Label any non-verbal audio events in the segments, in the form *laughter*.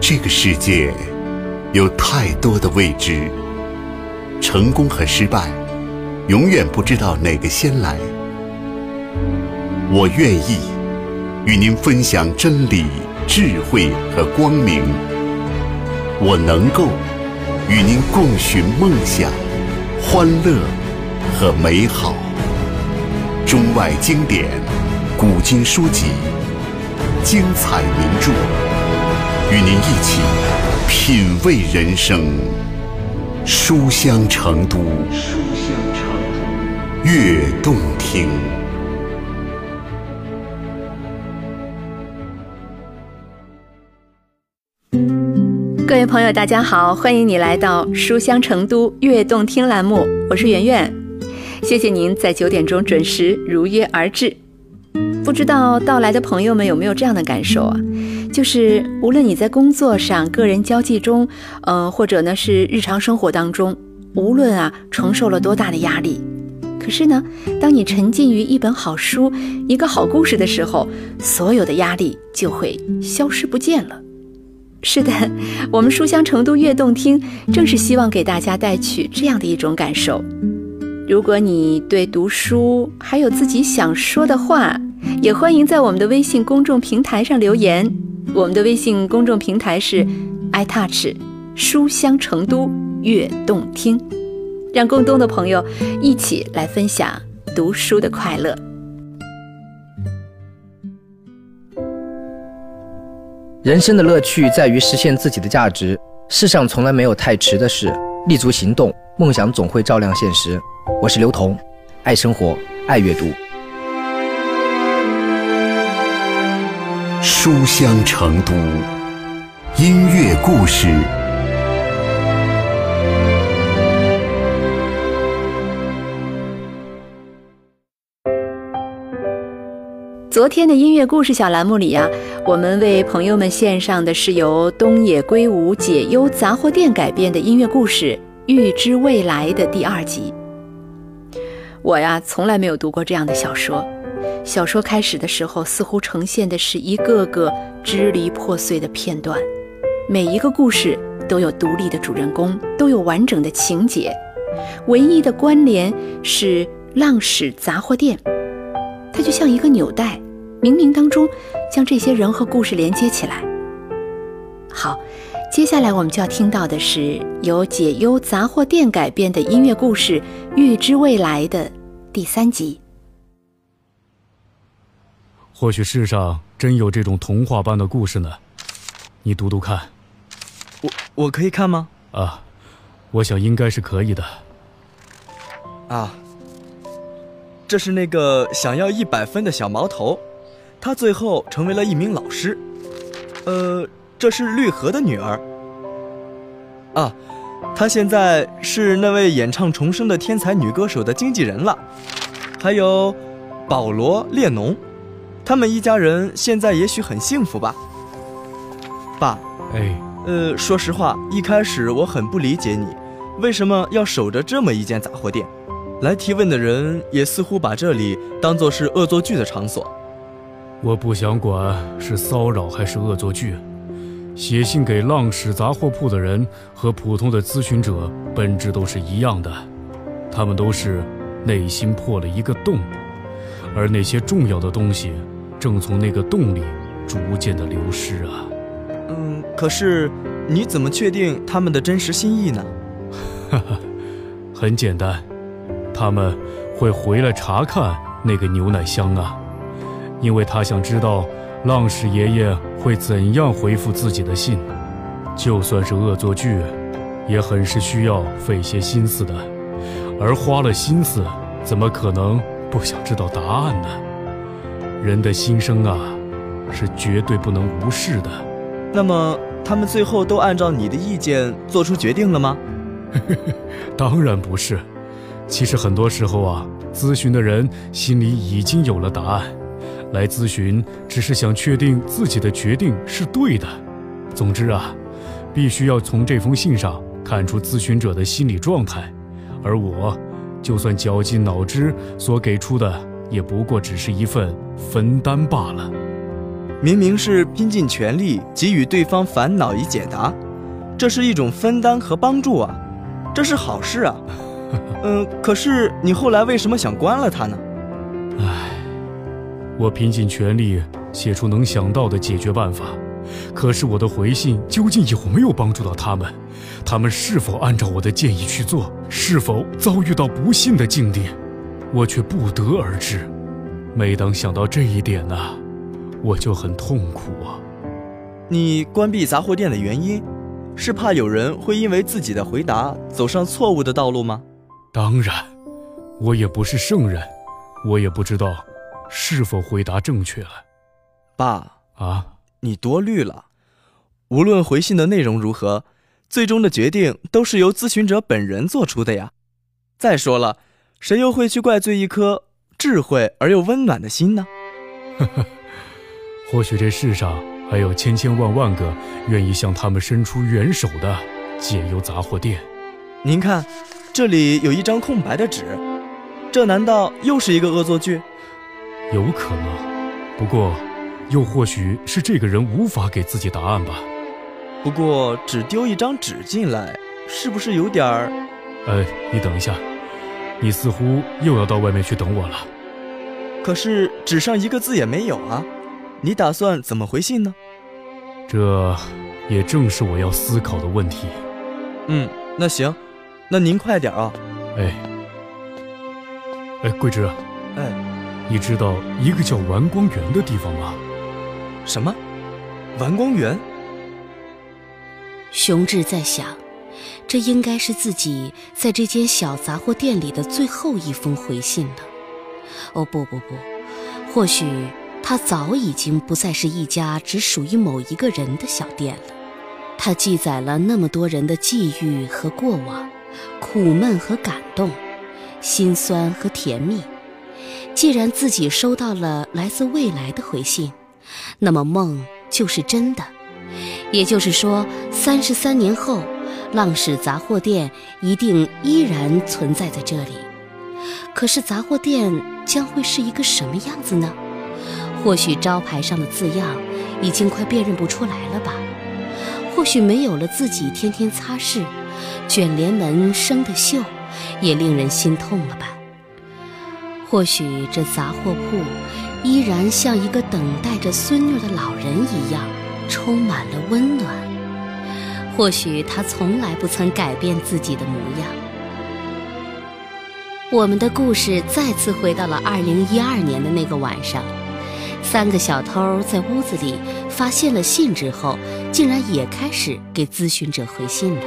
这个世界有太多的未知，成功和失败，永远不知道哪个先来。我愿意与您分享真理、智慧和光明。我能够与您共寻梦想、欢乐和美好。中外经典、古今书籍、精彩名著，与您一起品味人生。书香成都，书香成都，悦动听。各位朋友，大家好，欢迎你来到书香成都悦动听栏目，我是圆圆。谢谢您在九点钟准时如约而至。不知道到来的朋友们有没有这样的感受啊？就是无论你在工作上、个人交际中，呃，或者呢是日常生活当中，无论啊承受了多大的压力，可是呢，当你沉浸于一本好书、一个好故事的时候，所有的压力就会消失不见了。是的，我们书香成都悦动听正是希望给大家带去这样的一种感受。如果你对读书还有自己想说的话，也欢迎在我们的微信公众平台上留言。我们的微信公众平台是 iTouch 书香成都悦动听，让更多的朋友一起来分享读书的快乐。人生的乐趣在于实现自己的价值。世上从来没有太迟的事，立足行动，梦想总会照亮现实。我是刘彤，爱生活，爱阅读。书香成都，音乐故事。昨天的音乐故事小栏目里呀，我们为朋友们献上的是由东野圭吾解忧杂货店改编的音乐故事《预知未来》的第二集。我呀，从来没有读过这样的小说。小说开始的时候，似乎呈现的是一个个支离破碎的片段，每一个故事都有独立的主人公，都有完整的情节，唯一的关联是浪矢杂货店，它就像一个纽带。冥冥当中，将这些人和故事连接起来。好，接下来我们就要听到的是由解忧杂货店改编的音乐故事《预知未来》的第三集。或许世上真有这种童话般的故事呢，你读读看。我我可以看吗？啊，我想应该是可以的。啊，这是那个想要一百分的小毛头。他最后成为了一名老师，呃，这是绿河的女儿。啊，她现在是那位演唱重生的天才女歌手的经纪人了。还有，保罗·列侬，他们一家人现在也许很幸福吧。爸，哎，呃，说实话，一开始我很不理解你，为什么要守着这么一间杂货店？来提问的人也似乎把这里当做是恶作剧的场所。我不想管是骚扰还是恶作剧，写信给浪矢杂货铺的人和普通的咨询者本质都是一样的，他们都是内心破了一个洞，而那些重要的东西正从那个洞里逐渐的流失啊。嗯，可是你怎么确定他们的真实心意呢？*laughs* 哈哈，很简单，他们会回来查看那个牛奶箱啊。因为他想知道浪矢爷爷会怎样回复自己的信，就算是恶作剧，也很是需要费些心思的。而花了心思，怎么可能不想知道答案呢？人的心声啊，是绝对不能无视的。那么，他们最后都按照你的意见做出决定了吗？*laughs* 当然不是。其实很多时候啊，咨询的人心里已经有了答案。来咨询，只是想确定自己的决定是对的。总之啊，必须要从这封信上看出咨询者的心理状态，而我，就算绞尽脑汁，所给出的也不过只是一份分担罢了。明明是拼尽全力给予对方烦恼以解答，这是一种分担和帮助啊，这是好事啊。*laughs* 嗯，可是你后来为什么想关了他呢？唉，我拼尽全力写出能想到的解决办法，可是我的回信究竟有没有帮助到他们？他们是否按照我的建议去做？是否遭遇到不幸的境地？我却不得而知。每当想到这一点呢？我就很痛苦啊！你关闭杂货店的原因，是怕有人会因为自己的回答走上错误的道路吗？当然，我也不是圣人，我也不知道是否回答正确了。爸啊，你多虑了。无论回信的内容如何，最终的决定都是由咨询者本人做出的呀。再说了，谁又会去怪罪一颗智慧而又温暖的心呢？呵呵。或许这世上还有千千万万个愿意向他们伸出援手的解忧杂货店。您看，这里有一张空白的纸，这难道又是一个恶作剧？有可能，不过，又或许是这个人无法给自己答案吧。不过，只丢一张纸进来，是不是有点儿……哎，你等一下，你似乎又要到外面去等我了。可是纸上一个字也没有啊。你打算怎么回信呢？这也正是我要思考的问题。嗯，那行，那您快点啊。哎，哎，桂枝，哎，你知道一个叫完光园的地方吗？什么？完光园？熊志在想，这应该是自己在这间小杂货店里的最后一封回信了。哦，不不不，或许。它早已经不再是一家只属于某一个人的小店了，它记载了那么多人的际遇和过往，苦闷和感动，心酸和甜蜜。既然自己收到了来自未来的回信，那么梦就是真的。也就是说，三十三年后，浪矢杂货店一定依然存在在这里。可是，杂货店将会是一个什么样子呢？或许招牌上的字样已经快辨认不出来了吧？或许没有了自己天天擦拭，卷帘门生的锈也令人心痛了吧？或许这杂货铺依然像一个等待着孙女的老人一样，充满了温暖。或许他从来不曾改变自己的模样。我们的故事再次回到了二零一二年的那个晚上。三个小偷在屋子里发现了信之后，竟然也开始给咨询者回信了。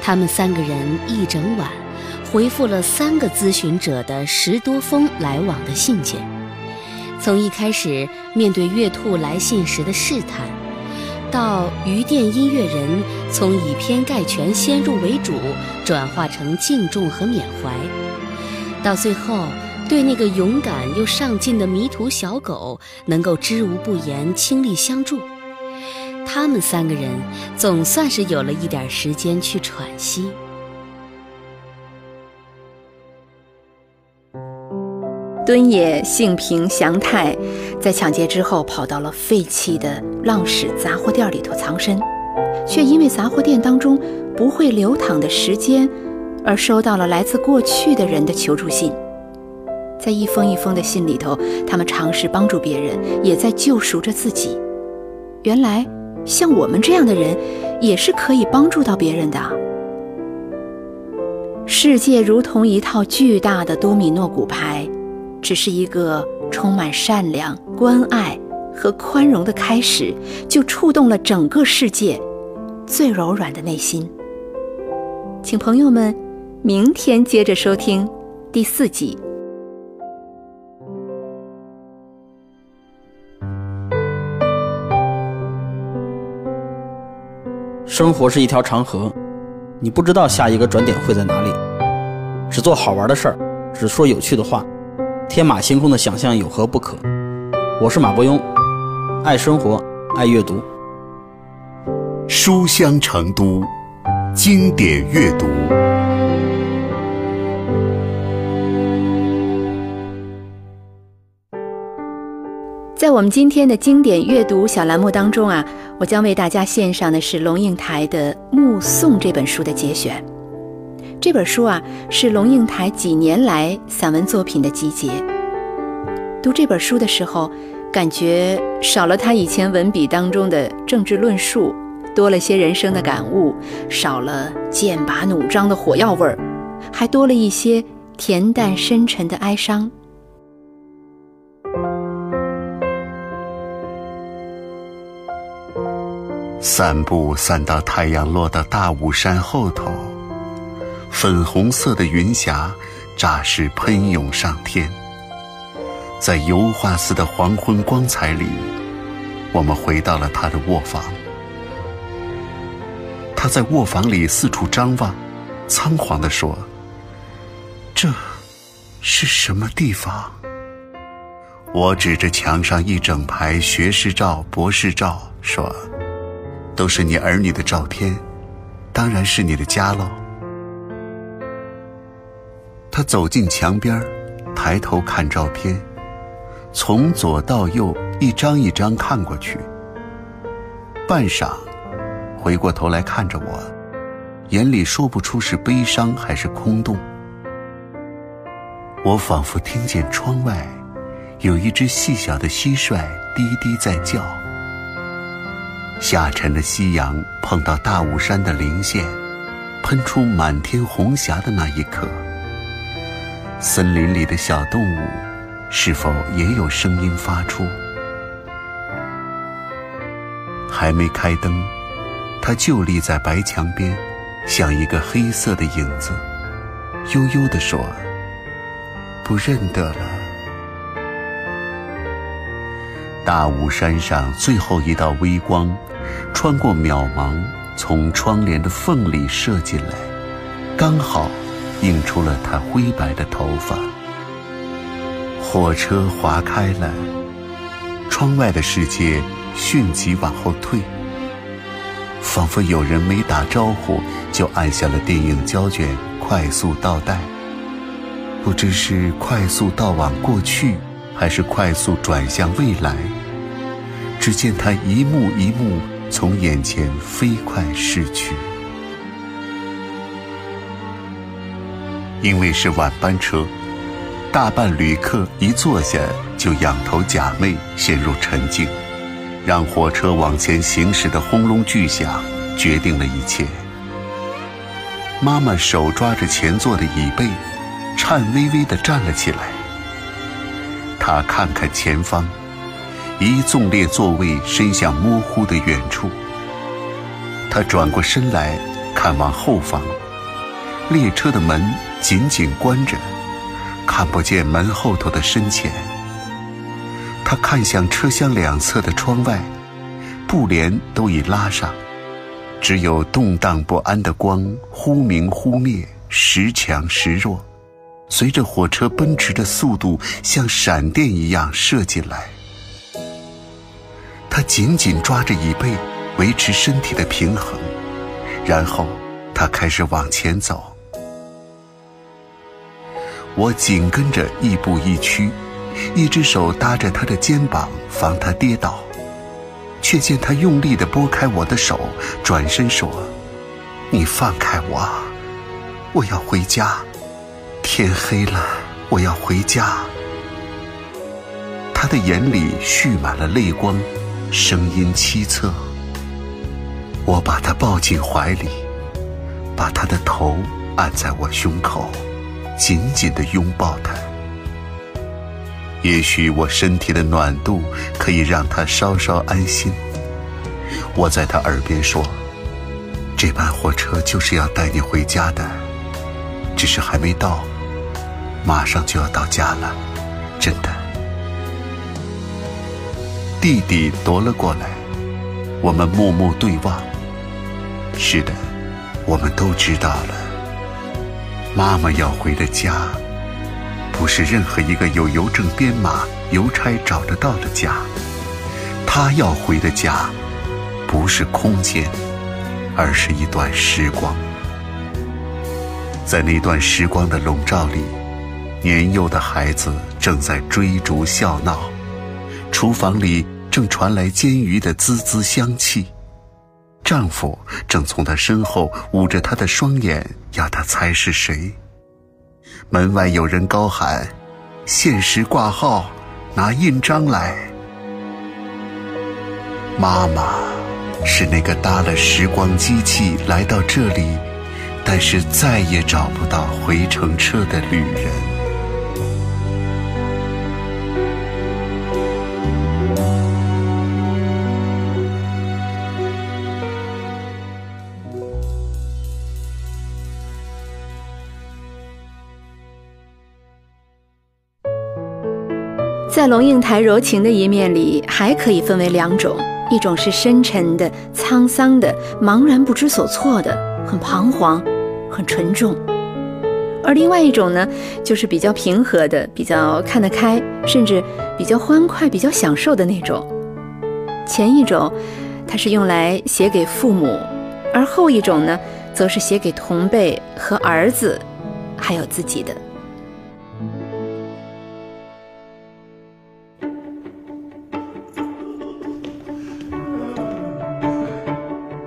他们三个人一整晚回复了三个咨询者的十多封来往的信件。从一开始面对月兔来信时的试探，到鱼店音乐人从以偏概全、先入为主转化成敬重和缅怀，到最后。对那个勇敢又上进的迷途小狗，能够知无不言、倾力相助，他们三个人总算是有了一点时间去喘息。敦也性平祥泰，在抢劫之后跑到了废弃的浪矢杂货店里头藏身，却因为杂货店当中不会流淌的时间，而收到了来自过去的人的求助信。在一封一封的信里头，他们尝试帮助别人，也在救赎着自己。原来，像我们这样的人，也是可以帮助到别人的。世界如同一套巨大的多米诺骨牌，只是一个充满善良、关爱和宽容的开始，就触动了整个世界最柔软的内心。请朋友们，明天接着收听第四集。生活是一条长河，你不知道下一个转点会在哪里。只做好玩的事儿，只说有趣的话，天马行空的想象有何不可？我是马伯庸，爱生活，爱阅读。书香成都，经典阅读。在我们今天的经典阅读小栏目当中啊，我将为大家献上的是龙应台的《目送》这本书的节选。这本书啊，是龙应台几年来散文作品的集结。读这本书的时候，感觉少了他以前文笔当中的政治论述，多了些人生的感悟，少了剑拔弩张的火药味儿，还多了一些恬淡深沉的哀伤。散步散到太阳落到大雾山后头，粉红色的云霞乍时喷涌上天。在油画似的黄昏光彩里，我们回到了他的卧房。他在卧房里四处张望，仓皇地说：“这是什么地方？”我指着墙上一整排学士照、博士照说。都是你儿女的照片，当然是你的家喽。他走进墙边，抬头看照片，从左到右一张一张看过去。半晌，回过头来看着我，眼里说不出是悲伤还是空洞。我仿佛听见窗外有一只细小的蟋蟀低低在叫。下沉的夕阳碰到大雾山的零线，喷出满天红霞的那一刻，森林里的小动物是否也有声音发出？还没开灯，它就立在白墙边，像一个黑色的影子，悠悠地说：“不认得了。”大雾山上最后一道微光，穿过渺茫，从窗帘的缝里射进来，刚好映出了他灰白的头发。火车划开了，窗外的世界迅即往后退，仿佛有人没打招呼就按下了电影胶卷，快速倒带。不知是快速倒往过去。还是快速转向未来，只见他一幕一幕从眼前飞快逝去。因为是晚班车，大半旅客一坐下就仰头假寐，陷入沉静，让火车往前行驶的轰隆巨响决定了一切。妈妈手抓着前座的椅背，颤巍巍地站了起来。他看看前方，一纵列座位伸向模糊的远处。他转过身来看望后方，列车的门紧紧关着，看不见门后头的深浅。他看向车厢两侧的窗外，布帘都已拉上，只有动荡不安的光忽明忽灭，时强时弱。随着火车奔驰的速度，像闪电一样射进来。他紧紧抓着椅背，维持身体的平衡，然后他开始往前走。我紧跟着，亦步亦趋，一只手搭着他的肩膀，防他跌倒，却见他用力地拨开我的手，转身说：“你放开我，我要回家。”天黑了，我要回家。他的眼里蓄满了泪光，声音凄恻。我把他抱进怀里，把他的头按在我胸口，紧紧地拥抱他。也许我身体的暖度可以让他稍稍安心。我在他耳边说：“这班火车就是要带你回家的，只是还没到。”马上就要到家了，真的。弟弟夺了过来，我们默默对望。是的，我们都知道了。妈妈要回的家，不是任何一个有邮政编码、邮差找得到的家。她要回的家，不是空间，而是一段时光。在那段时光的笼罩里。年幼的孩子正在追逐笑闹，厨房里正传来煎鱼的滋滋香气，丈夫正从她身后捂着她的双眼，要她猜是谁。门外有人高喊：“限时挂号，拿印章来。”妈妈是那个搭了时光机器来到这里，但是再也找不到回程车的旅人。在龙应台柔情的一面里，还可以分为两种：一种是深沉的、沧桑的、茫然不知所措的，很彷徨、很沉重；而另外一种呢，就是比较平和的、比较看得开，甚至比较欢快、比较享受的那种。前一种，它是用来写给父母；而后一种呢，则是写给同辈和儿子，还有自己的。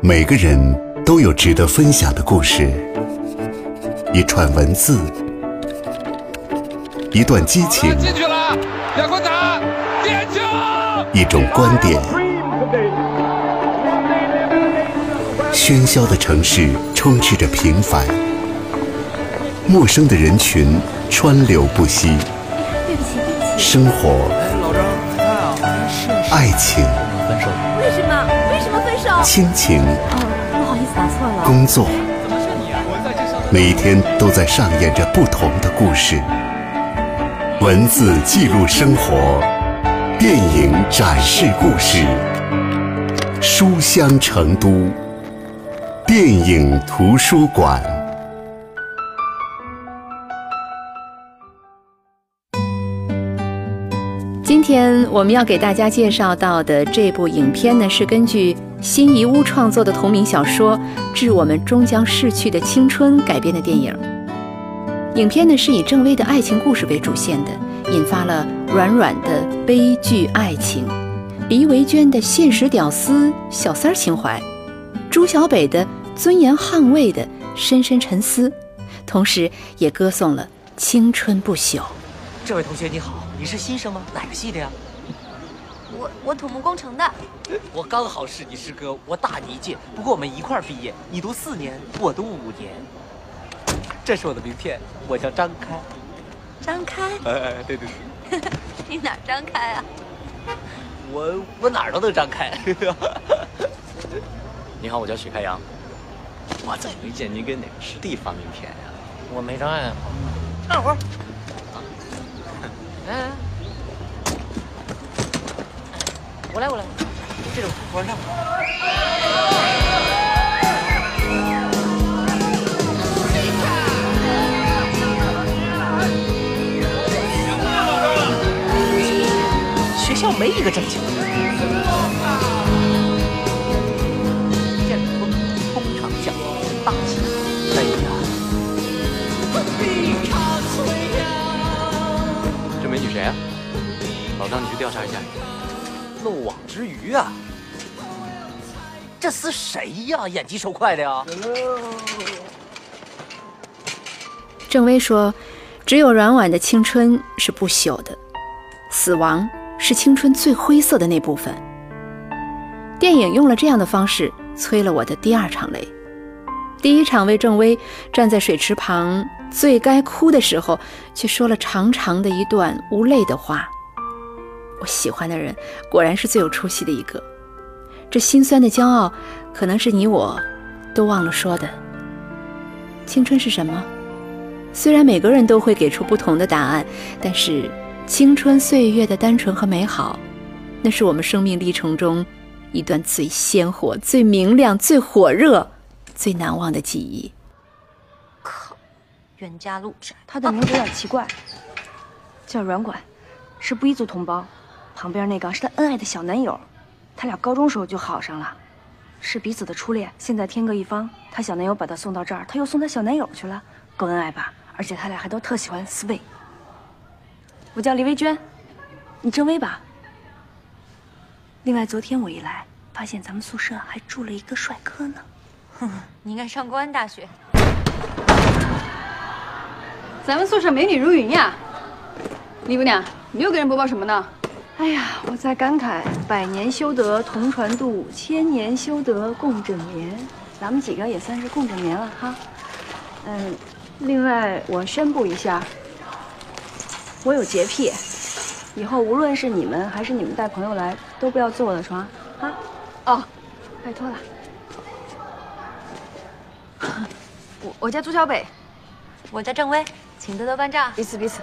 每个人都有值得分享的故事，一串文字，一段激情，进去了，一种观点。喧嚣的城市充斥着平凡，陌生的人群川流不息。对不起，对不起。生活，老张，你看啊，爱情，分手。亲情，哦，不好意思，打错了。工作，每一天都在上演着不同的故事。文字记录生活，电影展示故事。书香成都，电影图书馆。今天我们要给大家介绍到的这部影片呢，是根据辛夷坞创作的同名小说《致我们终将逝去的青春》改编的电影。影片呢是以郑微的爱情故事为主线的，引发了软软的悲剧爱情，黎维娟的现实屌丝小三儿情怀，朱小北的尊严捍卫的深深沉思，同时也歌颂了青春不朽。这位同学你好，你是新生吗？哪个系的呀？我我土木工程的，我刚好是你师哥，我大你一届，不过我们一块儿毕业，你读四年，我读五年。这是我的名片，我叫张开。张开，哎哎，对对对，*laughs* 你哪张开啊？我我哪儿都能张开。*laughs* 你好，我叫许开阳。我怎么没见您给哪个师弟发名片呀？我没障碍。等会儿。来 *laughs* 来来，我来我来，这种我让。学校没一个正经的。剑锋通常讲大气。哎呀，这美女谁啊？老张，你去调查一下。漏网之鱼啊！这厮谁呀？眼疾手快的呀！郑微说：“只有软婉的青春是不朽的，死亡是青春最灰色的那部分。”电影用了这样的方式催了我的第二场泪。第一场为郑微站在水池旁，最该哭的时候，却说了长长的一段无泪的话。我喜欢的人果然是最有出息的一个。这心酸的骄傲，可能是你我都忘了说的。青春是什么？虽然每个人都会给出不同的答案，但是青春岁月的单纯和美好，那是我们生命历程中一段最鲜活、最明亮、最火热、最难忘的记忆。靠，袁家路窄，他的名字有点奇怪，叫软管，是布依族同胞。旁边那个是他恩爱的小男友，他俩高中时候就好上了，是彼此的初恋。现在天各一方，他小男友把他送到这儿，他又送他小男友去了，够恩爱吧？而且他俩还都特喜欢 sway。我叫黎薇娟，你郑薇吧？另外，昨天我一来，发现咱们宿舍还住了一个帅哥呢。哼，你应该上公安大学。咱们宿舍美女如云呀，李姑娘，你又给人播报什么呢？哎呀，我在感慨百年修得同船渡，千年修得共枕眠。咱们几个也算是共枕眠了哈。嗯，另外我宣布一下，我有洁癖，以后无论是你们还是你们带朋友来，都不要坐我的床啊。哦，拜托了。*coughs* 我我叫朱小北，我叫郑薇，请多多关照。彼此彼此。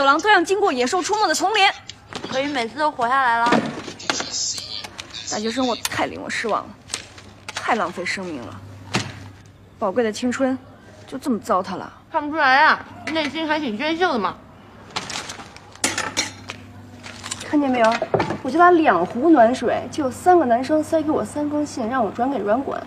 走廊都要经过野兽出没的丛林，可以每次都活下来了。大学生活太令我失望了，太浪费生命了，宝贵的青春就这么糟蹋了。看不出来啊，内心还挺娟秀的嘛。看见没有？我就打两壶暖水，就有三个男生塞给我三封信，让我转给软管。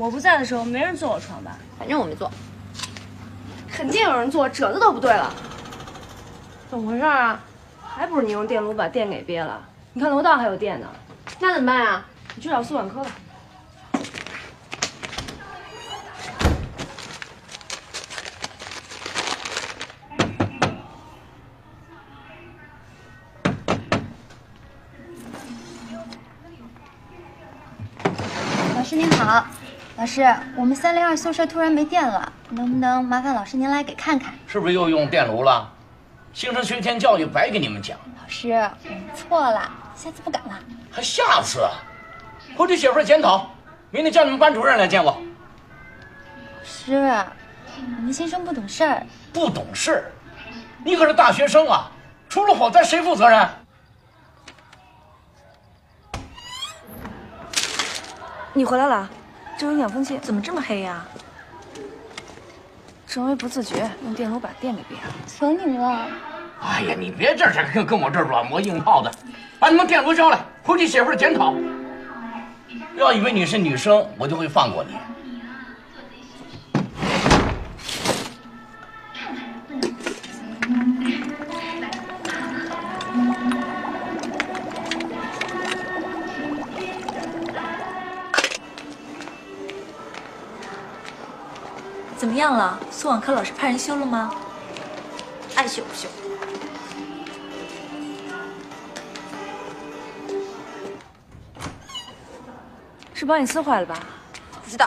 我不在的时候没人坐我床吧？反正我没坐。肯定有人坐，褶子都不对了。怎么回事啊？还不是你用电炉把电给憋了？你看楼道还有电呢。那怎么办啊？你去找宿管科吧。老师，我们三零二宿舍突然没电了，能不能麻烦老师您来给看看？是不是又用电炉了？形成学前教育白给你们讲，老师，我们错了，下次不敢了。还下次？回去写份检讨，明天叫你们班主任来见我。老师，我们新生不懂事儿。不懂事？你可是大学生啊，出了火灾谁负责任？你回来了，这有两封信，怎么这么黑呀？陈薇不自觉用电炉把电给别了。求你了。哎呀，你别这儿跟跟我这儿软磨硬泡的，把你们电炉交来，回去写份检讨。不要以为你是女生，我就会放过你。样了？宿管科老师派人修了吗？爱修不修。是保险丝坏了吧？不知道。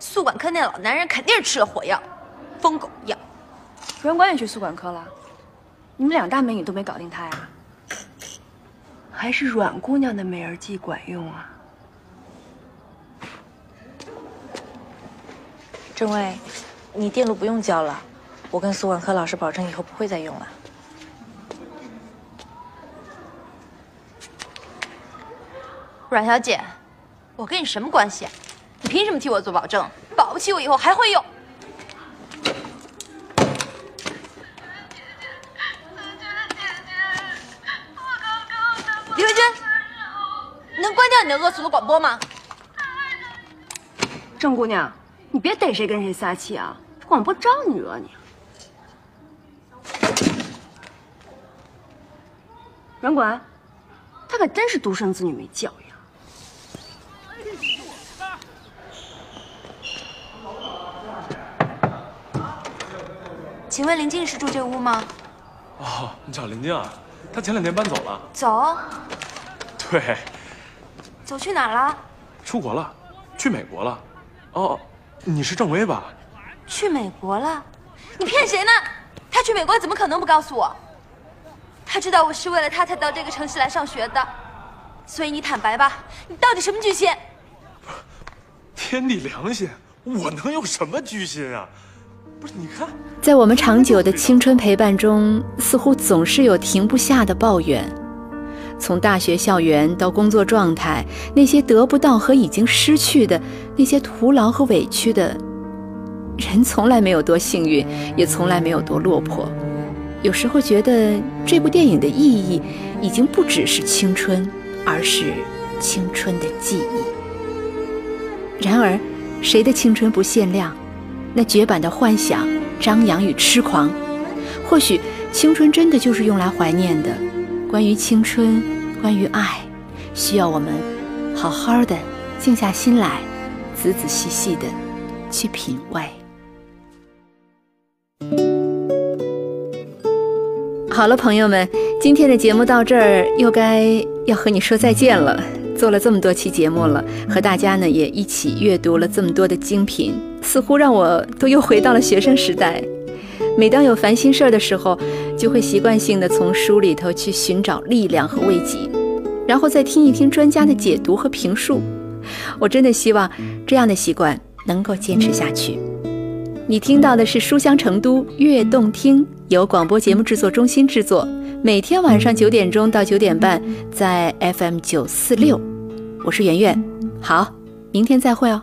宿管科那老男人肯定是吃了火药，疯狗一样。软管也去宿管科了，你们两大美女都没搞定他呀？还是阮姑娘的美人计管用啊？郑薇，你电路不用交了，我跟苏婉科老师保证以后不会再用了。阮小姐，我跟你什么关系啊？你凭什么替我做保证？保不齐我以后还会用。李慧君，你能关掉你的恶俗的广播吗？郑姑娘，你别逮谁跟谁撒气啊！广播招你惹你？软管，他可真是独生子女没教养。请问林静是住这屋吗？哦，你找林静啊？她前两天搬走了。走，对，走去哪儿了？出国了，去美国了。哦，你是郑薇吧？去美国了？你骗谁呢？他去美国怎么可能不告诉我？他知道我是为了他才到这个城市来上学的，所以你坦白吧，你到底什么居心？天地良心，我能有什么居心啊？不是，你看，在我们长久的青春陪伴中，似乎总是有停不下的抱怨。从大学校园到工作状态，那些得不到和已经失去的，那些徒劳和委屈的，人从来没有多幸运，也从来没有多落魄。有时候觉得这部电影的意义，已经不只是青春，而是青春的记忆。然而，谁的青春不限量？那绝版的幻想、张扬与痴狂，或许青春真的就是用来怀念的。关于青春，关于爱，需要我们好好的静下心来，仔仔细细的去品味。好了，朋友们，今天的节目到这儿又该要和你说再见了。做了这么多期节目了，和大家呢也一起阅读了这么多的精品，似乎让我都又回到了学生时代。每当有烦心事儿的时候，就会习惯性的从书里头去寻找力量和慰藉，然后再听一听专家的解读和评述。我真的希望这样的习惯能够坚持下去。你听到的是书香成都悦动听，由广播节目制作中心制作。每天晚上九点钟到九点半，在 FM 九四六，我是圆圆，好，明天再会哦。